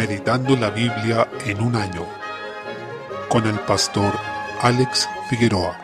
Meditando la Biblia en un año con el pastor Alex Figueroa.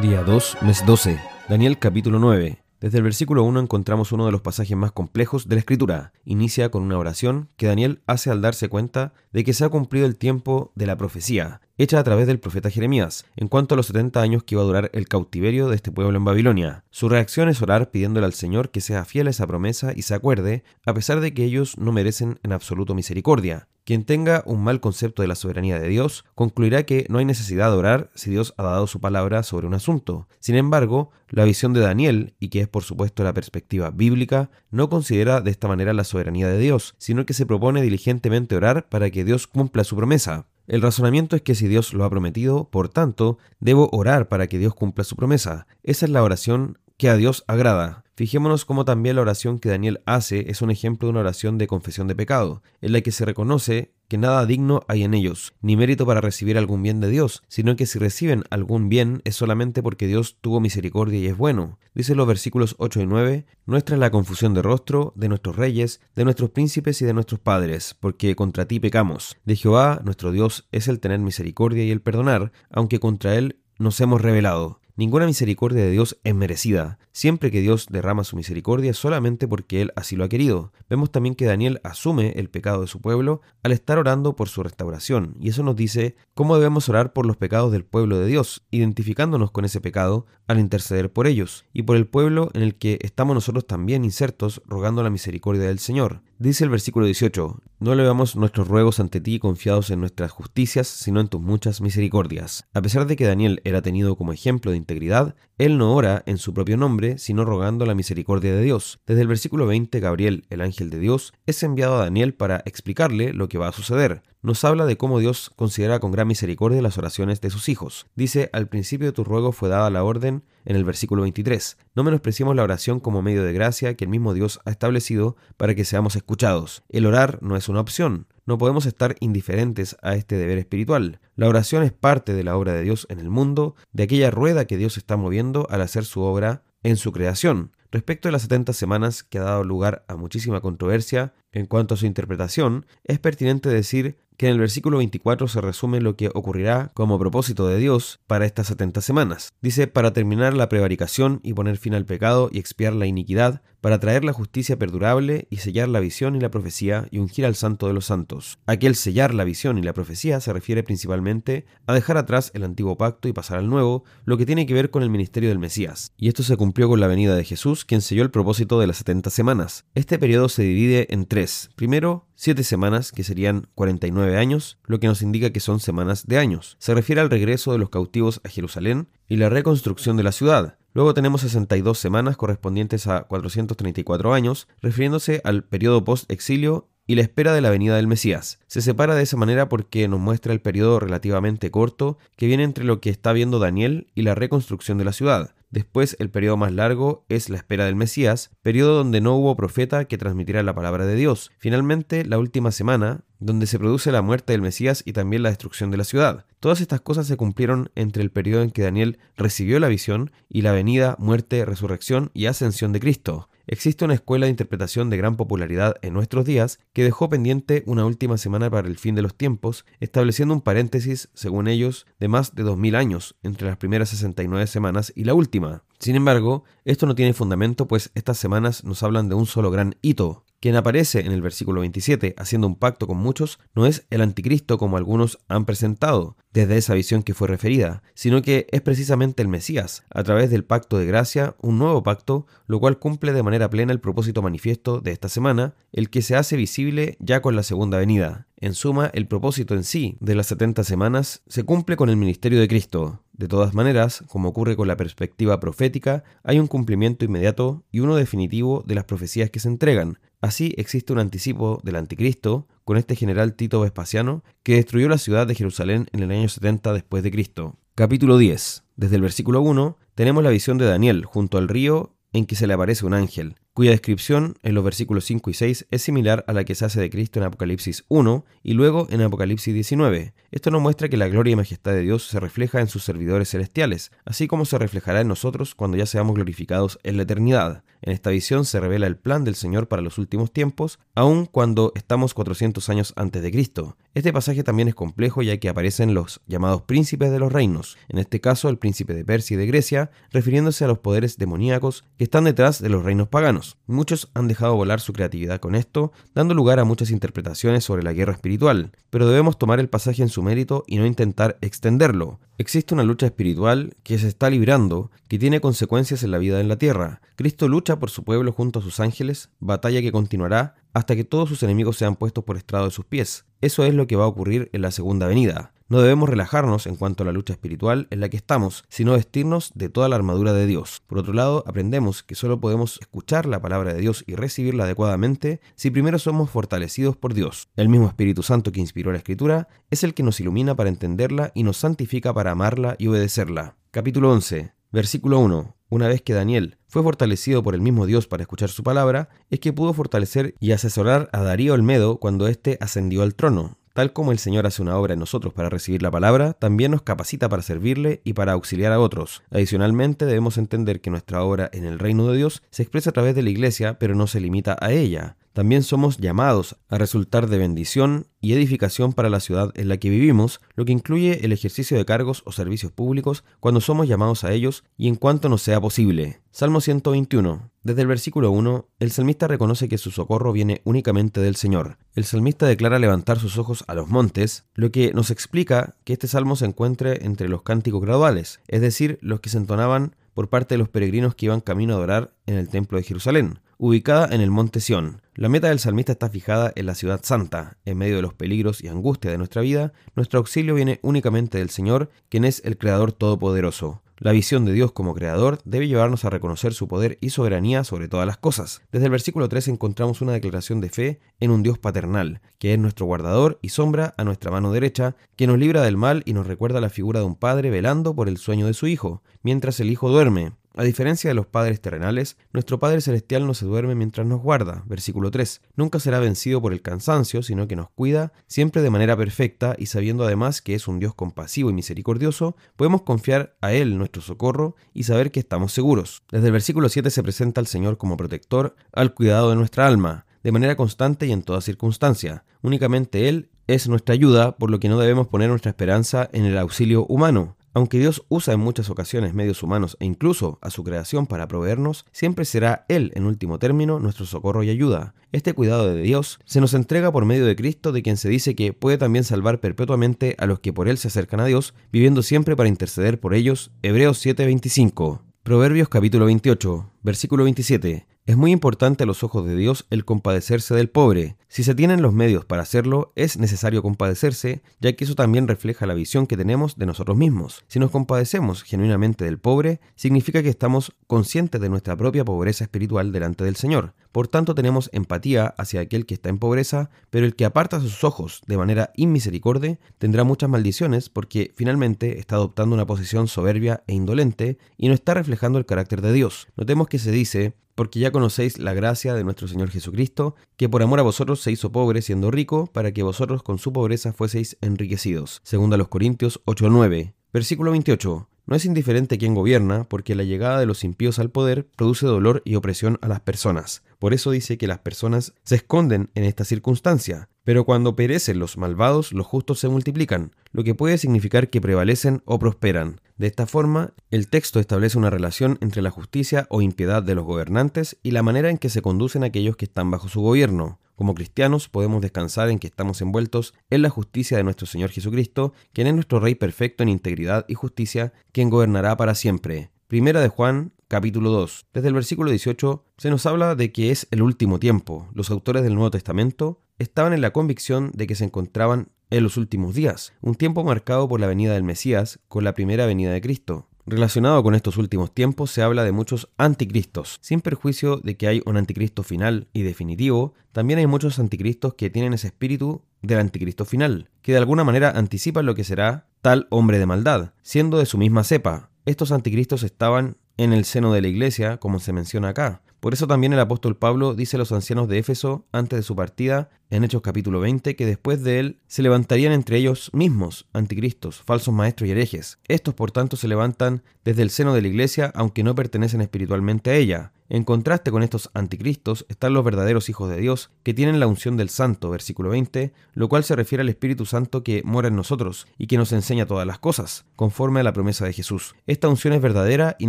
Día 2, mes 12. Daniel capítulo 9. Desde el versículo 1 encontramos uno de los pasajes más complejos de la escritura. Inicia con una oración que Daniel hace al darse cuenta de que se ha cumplido el tiempo de la profecía, hecha a través del profeta Jeremías, en cuanto a los 70 años que iba a durar el cautiverio de este pueblo en Babilonia. Su reacción es orar pidiéndole al Señor que sea fiel a esa promesa y se acuerde, a pesar de que ellos no merecen en absoluto misericordia. Quien tenga un mal concepto de la soberanía de Dios concluirá que no hay necesidad de orar si Dios ha dado su palabra sobre un asunto. Sin embargo, la visión de Daniel, y que es por supuesto la perspectiva bíblica, no considera de esta manera la soberanía de Dios, sino que se propone diligentemente orar para que Dios cumpla su promesa. El razonamiento es que si Dios lo ha prometido, por tanto, debo orar para que Dios cumpla su promesa. Esa es la oración que a Dios agrada. Fijémonos cómo también la oración que Daniel hace es un ejemplo de una oración de confesión de pecado, en la que se reconoce que nada digno hay en ellos, ni mérito para recibir algún bien de Dios, sino que si reciben algún bien es solamente porque Dios tuvo misericordia y es bueno. Dice los versículos 8 y 9, Nuestra es la confusión de rostro de nuestros reyes, de nuestros príncipes y de nuestros padres, porque contra ti pecamos. De Jehová, nuestro Dios, es el tener misericordia y el perdonar, aunque contra él nos hemos rebelado. Ninguna misericordia de Dios es merecida. Siempre que Dios derrama su misericordia solamente porque Él así lo ha querido. Vemos también que Daniel asume el pecado de su pueblo al estar orando por su restauración, y eso nos dice cómo debemos orar por los pecados del pueblo de Dios, identificándonos con ese pecado al interceder por ellos, y por el pueblo en el que estamos nosotros también insertos rogando la misericordia del Señor. Dice el versículo 18, no elevamos nuestros ruegos ante ti confiados en nuestras justicias, sino en tus muchas misericordias. A pesar de que Daniel era tenido como ejemplo de integridad, él no ora en su propio nombre, sino rogando la misericordia de Dios. Desde el versículo 20, Gabriel, el ángel de Dios, es enviado a Daniel para explicarle lo que va a suceder nos habla de cómo Dios considera con gran misericordia las oraciones de sus hijos. Dice, al principio de tu ruego fue dada la orden en el versículo 23. No menospreciemos la oración como medio de gracia que el mismo Dios ha establecido para que seamos escuchados. El orar no es una opción. No podemos estar indiferentes a este deber espiritual. La oración es parte de la obra de Dios en el mundo, de aquella rueda que Dios está moviendo al hacer su obra en su creación. Respecto a las 70 semanas que ha dado lugar a muchísima controversia en cuanto a su interpretación, es pertinente decir que en el versículo 24 se resume lo que ocurrirá como propósito de Dios para estas 70 semanas. Dice, para terminar la prevaricación y poner fin al pecado y expiar la iniquidad, para traer la justicia perdurable y sellar la visión y la profecía y ungir al santo de los santos. Aquel sellar la visión y la profecía se refiere principalmente a dejar atrás el antiguo pacto y pasar al nuevo, lo que tiene que ver con el ministerio del Mesías. Y esto se cumplió con la venida de Jesús, quien selló el propósito de las 70 semanas. Este periodo se divide en tres. Primero, siete semanas, que serían 49 años, lo que nos indica que son semanas de años. Se refiere al regreso de los cautivos a Jerusalén y la reconstrucción de la ciudad. Luego tenemos 62 semanas correspondientes a 434 años, refiriéndose al periodo post-exilio y la espera de la venida del Mesías. Se separa de esa manera porque nos muestra el periodo relativamente corto que viene entre lo que está viendo Daniel y la reconstrucción de la ciudad. Después el periodo más largo es la espera del Mesías, periodo donde no hubo profeta que transmitiera la palabra de Dios. Finalmente, la última semana, donde se produce la muerte del Mesías y también la destrucción de la ciudad. Todas estas cosas se cumplieron entre el periodo en que Daniel recibió la visión y la venida, muerte, resurrección y ascensión de Cristo. Existe una escuela de interpretación de gran popularidad en nuestros días que dejó pendiente una última semana para el fin de los tiempos, estableciendo un paréntesis, según ellos, de más de 2000 años entre las primeras 69 semanas y la última. Sin embargo, esto no tiene fundamento pues estas semanas nos hablan de un solo gran hito, quien aparece en el versículo 27 haciendo un pacto con muchos no es el anticristo como algunos han presentado desde esa visión que fue referida, sino que es precisamente el Mesías, a través del pacto de gracia, un nuevo pacto, lo cual cumple de manera plena el propósito manifiesto de esta semana, el que se hace visible ya con la segunda venida. En suma, el propósito en sí de las 70 semanas se cumple con el ministerio de Cristo. De todas maneras, como ocurre con la perspectiva profética, hay un cumplimiento inmediato y uno definitivo de las profecías que se entregan. Así existe un anticipo del anticristo con este general Tito Vespasiano que destruyó la ciudad de Jerusalén en el año 70 después de Cristo. Capítulo 10. Desde el versículo 1 tenemos la visión de Daniel junto al río en que se le aparece un ángel cuya descripción en los versículos 5 y 6 es similar a la que se hace de Cristo en Apocalipsis 1 y luego en Apocalipsis 19. Esto nos muestra que la gloria y majestad de Dios se refleja en sus servidores celestiales, así como se reflejará en nosotros cuando ya seamos glorificados en la eternidad. En esta visión se revela el plan del Señor para los últimos tiempos, aun cuando estamos 400 años antes de Cristo. Este pasaje también es complejo ya que aparecen los llamados príncipes de los reinos, en este caso el príncipe de Persia y de Grecia, refiriéndose a los poderes demoníacos que están detrás de los reinos paganos. Muchos han dejado volar su creatividad con esto, dando lugar a muchas interpretaciones sobre la guerra espiritual, pero debemos tomar el pasaje en su mérito y no intentar extenderlo. Existe una lucha espiritual que se está librando, que tiene consecuencias en la vida en la tierra. Cristo lucha por su pueblo junto a sus ángeles, batalla que continuará hasta que todos sus enemigos sean puestos por estrado de sus pies. Eso es lo que va a ocurrir en la segunda venida. No debemos relajarnos en cuanto a la lucha espiritual en la que estamos, sino vestirnos de toda la armadura de Dios. Por otro lado, aprendemos que solo podemos escuchar la palabra de Dios y recibirla adecuadamente si primero somos fortalecidos por Dios. El mismo Espíritu Santo que inspiró la Escritura es el que nos ilumina para entenderla y nos santifica para amarla y obedecerla. Capítulo 11. Versículo 1. Una vez que Daniel fue fortalecido por el mismo Dios para escuchar su palabra, es que pudo fortalecer y asesorar a Darío Olmedo cuando éste ascendió al trono. Tal como el Señor hace una obra en nosotros para recibir la palabra, también nos capacita para servirle y para auxiliar a otros. Adicionalmente, debemos entender que nuestra obra en el reino de Dios se expresa a través de la iglesia, pero no se limita a ella. También somos llamados a resultar de bendición y edificación para la ciudad en la que vivimos, lo que incluye el ejercicio de cargos o servicios públicos cuando somos llamados a ellos y en cuanto nos sea posible. Salmo 121. Desde el versículo 1, el salmista reconoce que su socorro viene únicamente del Señor. El salmista declara levantar sus ojos a los montes, lo que nos explica que este salmo se encuentre entre los cánticos graduales, es decir, los que se entonaban por parte de los peregrinos que iban camino a adorar en el templo de Jerusalén ubicada en el monte Sión. La meta del salmista está fijada en la ciudad santa. En medio de los peligros y angustia de nuestra vida, nuestro auxilio viene únicamente del Señor, quien es el Creador Todopoderoso. La visión de Dios como Creador debe llevarnos a reconocer su poder y soberanía sobre todas las cosas. Desde el versículo 3 encontramos una declaración de fe en un Dios paternal, que es nuestro guardador y sombra a nuestra mano derecha, que nos libra del mal y nos recuerda la figura de un padre velando por el sueño de su hijo, mientras el hijo duerme. A diferencia de los padres terrenales, nuestro Padre Celestial no se duerme mientras nos guarda. Versículo 3. Nunca será vencido por el cansancio, sino que nos cuida siempre de manera perfecta y sabiendo además que es un Dios compasivo y misericordioso, podemos confiar a Él nuestro socorro y saber que estamos seguros. Desde el versículo 7 se presenta al Señor como protector al cuidado de nuestra alma, de manera constante y en toda circunstancia. Únicamente Él es nuestra ayuda, por lo que no debemos poner nuestra esperanza en el auxilio humano. Aunque Dios usa en muchas ocasiones medios humanos e incluso a su creación para proveernos, siempre será Él, en último término, nuestro socorro y ayuda. Este cuidado de Dios se nos entrega por medio de Cristo, de quien se dice que puede también salvar perpetuamente a los que por Él se acercan a Dios, viviendo siempre para interceder por ellos. Hebreos 7:25. Proverbios capítulo 28, versículo 27. Es muy importante a los ojos de Dios el compadecerse del pobre. Si se tienen los medios para hacerlo, es necesario compadecerse, ya que eso también refleja la visión que tenemos de nosotros mismos. Si nos compadecemos genuinamente del pobre, significa que estamos conscientes de nuestra propia pobreza espiritual delante del Señor. Por tanto, tenemos empatía hacia aquel que está en pobreza, pero el que aparta sus ojos de manera inmisericordia tendrá muchas maldiciones porque finalmente está adoptando una posición soberbia e indolente y no está reflejando el carácter de Dios. Notemos que se dice, porque ya conocéis la gracia de nuestro Señor Jesucristo, que por amor a vosotros se hizo pobre siendo rico, para que vosotros con su pobreza fueseis enriquecidos. Segundo los Corintios 8:9. Versículo 28. No es indiferente quién gobierna, porque la llegada de los impíos al poder produce dolor y opresión a las personas. Por eso dice que las personas se esconden en esta circunstancia. Pero cuando perecen los malvados, los justos se multiplican, lo que puede significar que prevalecen o prosperan. De esta forma, el texto establece una relación entre la justicia o impiedad de los gobernantes y la manera en que se conducen aquellos que están bajo su gobierno. Como cristianos podemos descansar en que estamos envueltos en la justicia de nuestro Señor Jesucristo, quien es nuestro Rey perfecto en integridad y justicia, quien gobernará para siempre. Primera de Juan, capítulo 2. Desde el versículo 18 se nos habla de que es el último tiempo. Los autores del Nuevo Testamento estaban en la convicción de que se encontraban en los últimos días, un tiempo marcado por la venida del Mesías con la primera venida de Cristo. Relacionado con estos últimos tiempos se habla de muchos anticristos. Sin perjuicio de que hay un anticristo final y definitivo, también hay muchos anticristos que tienen ese espíritu del anticristo final, que de alguna manera anticipan lo que será tal hombre de maldad, siendo de su misma cepa, estos anticristos estaban en el seno de la iglesia, como se menciona acá. Por eso también el apóstol Pablo dice a los ancianos de Éfeso, antes de su partida, en Hechos capítulo 20, que después de él se levantarían entre ellos mismos anticristos, falsos maestros y herejes. Estos, por tanto, se levantan desde el seno de la iglesia, aunque no pertenecen espiritualmente a ella. En contraste con estos anticristos están los verdaderos hijos de Dios, que tienen la unción del Santo, versículo 20, lo cual se refiere al Espíritu Santo que mora en nosotros y que nos enseña todas las cosas, conforme a la promesa de Jesús. Esta unción es verdadera y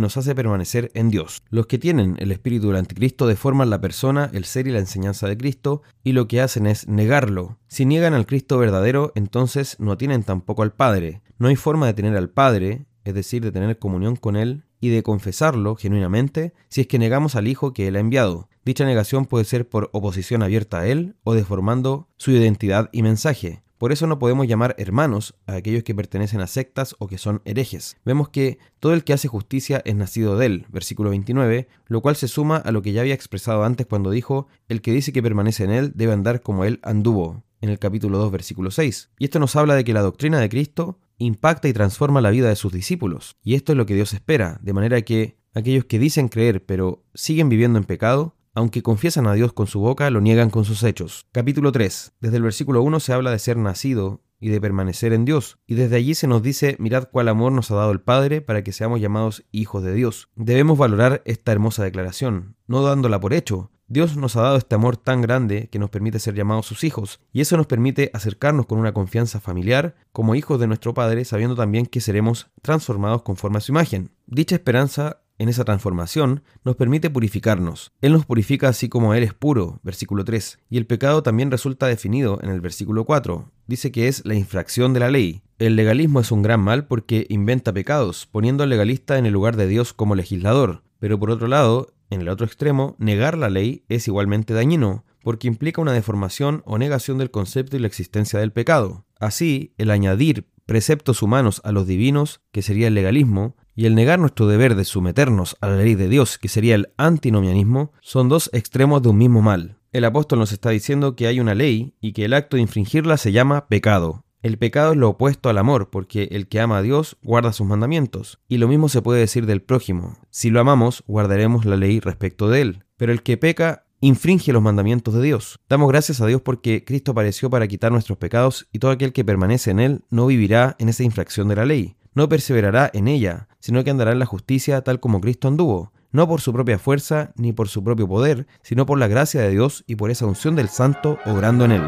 nos hace permanecer en Dios. Los que tienen el Espíritu del Anticristo deforman la persona, el ser y la enseñanza de Cristo, y lo que hacen es negarlo. Si niegan al Cristo verdadero, entonces no tienen tampoco al Padre. No hay forma de tener al Padre, es decir, de tener comunión con Él y de confesarlo genuinamente si es que negamos al Hijo que Él ha enviado. Dicha negación puede ser por oposición abierta a Él o deformando su identidad y mensaje. Por eso no podemos llamar hermanos a aquellos que pertenecen a sectas o que son herejes. Vemos que todo el que hace justicia es nacido de él, versículo 29, lo cual se suma a lo que ya había expresado antes cuando dijo, el que dice que permanece en él debe andar como él anduvo, en el capítulo 2, versículo 6. Y esto nos habla de que la doctrina de Cristo impacta y transforma la vida de sus discípulos. Y esto es lo que Dios espera, de manera que aquellos que dicen creer pero siguen viviendo en pecado, aunque confiesan a Dios con su boca, lo niegan con sus hechos. Capítulo 3. Desde el versículo 1 se habla de ser nacido y de permanecer en Dios. Y desde allí se nos dice, mirad cuál amor nos ha dado el Padre para que seamos llamados hijos de Dios. Debemos valorar esta hermosa declaración, no dándola por hecho, Dios nos ha dado este amor tan grande que nos permite ser llamados sus hijos, y eso nos permite acercarnos con una confianza familiar como hijos de nuestro Padre, sabiendo también que seremos transformados conforme a su imagen. Dicha esperanza en esa transformación nos permite purificarnos. Él nos purifica así como Él es puro, versículo 3, y el pecado también resulta definido en el versículo 4. Dice que es la infracción de la ley. El legalismo es un gran mal porque inventa pecados, poniendo al legalista en el lugar de Dios como legislador. Pero por otro lado, en el otro extremo, negar la ley es igualmente dañino, porque implica una deformación o negación del concepto y la existencia del pecado. Así, el añadir preceptos humanos a los divinos, que sería el legalismo, y el negar nuestro deber de someternos a la ley de Dios, que sería el antinomianismo, son dos extremos de un mismo mal. El apóstol nos está diciendo que hay una ley y que el acto de infringirla se llama pecado. El pecado es lo opuesto al amor, porque el que ama a Dios guarda sus mandamientos. Y lo mismo se puede decir del prójimo. Si lo amamos, guardaremos la ley respecto de él. Pero el que peca infringe los mandamientos de Dios. Damos gracias a Dios porque Cristo apareció para quitar nuestros pecados y todo aquel que permanece en él no vivirá en esa infracción de la ley, no perseverará en ella, sino que andará en la justicia tal como Cristo anduvo, no por su propia fuerza ni por su propio poder, sino por la gracia de Dios y por esa unción del Santo obrando en él.